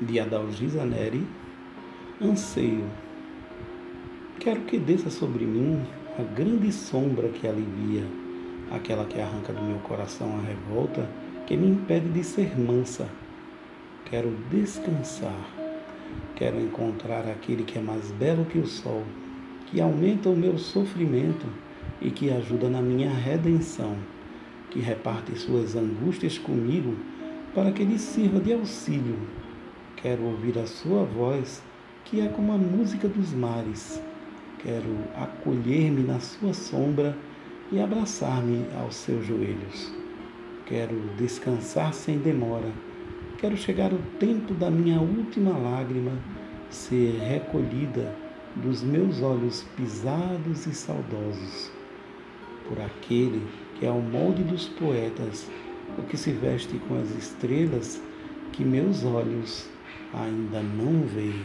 de Adalgisa Neri, anseio. Quero que desça sobre mim a grande sombra que alivia, aquela que arranca do meu coração a revolta que me impede de ser mansa. Quero descansar. Quero encontrar aquele que é mais belo que o sol, que aumenta o meu sofrimento e que ajuda na minha redenção, que reparte suas angústias comigo para que lhe sirva de auxílio. Quero ouvir a sua voz, que é como a música dos mares. Quero acolher-me na sua sombra e abraçar-me aos seus joelhos. Quero descansar sem demora. Quero chegar o tempo da minha última lágrima ser recolhida dos meus olhos pisados e saudosos por aquele que é o molde dos poetas, o que se veste com as estrelas que meus olhos ainda não veem.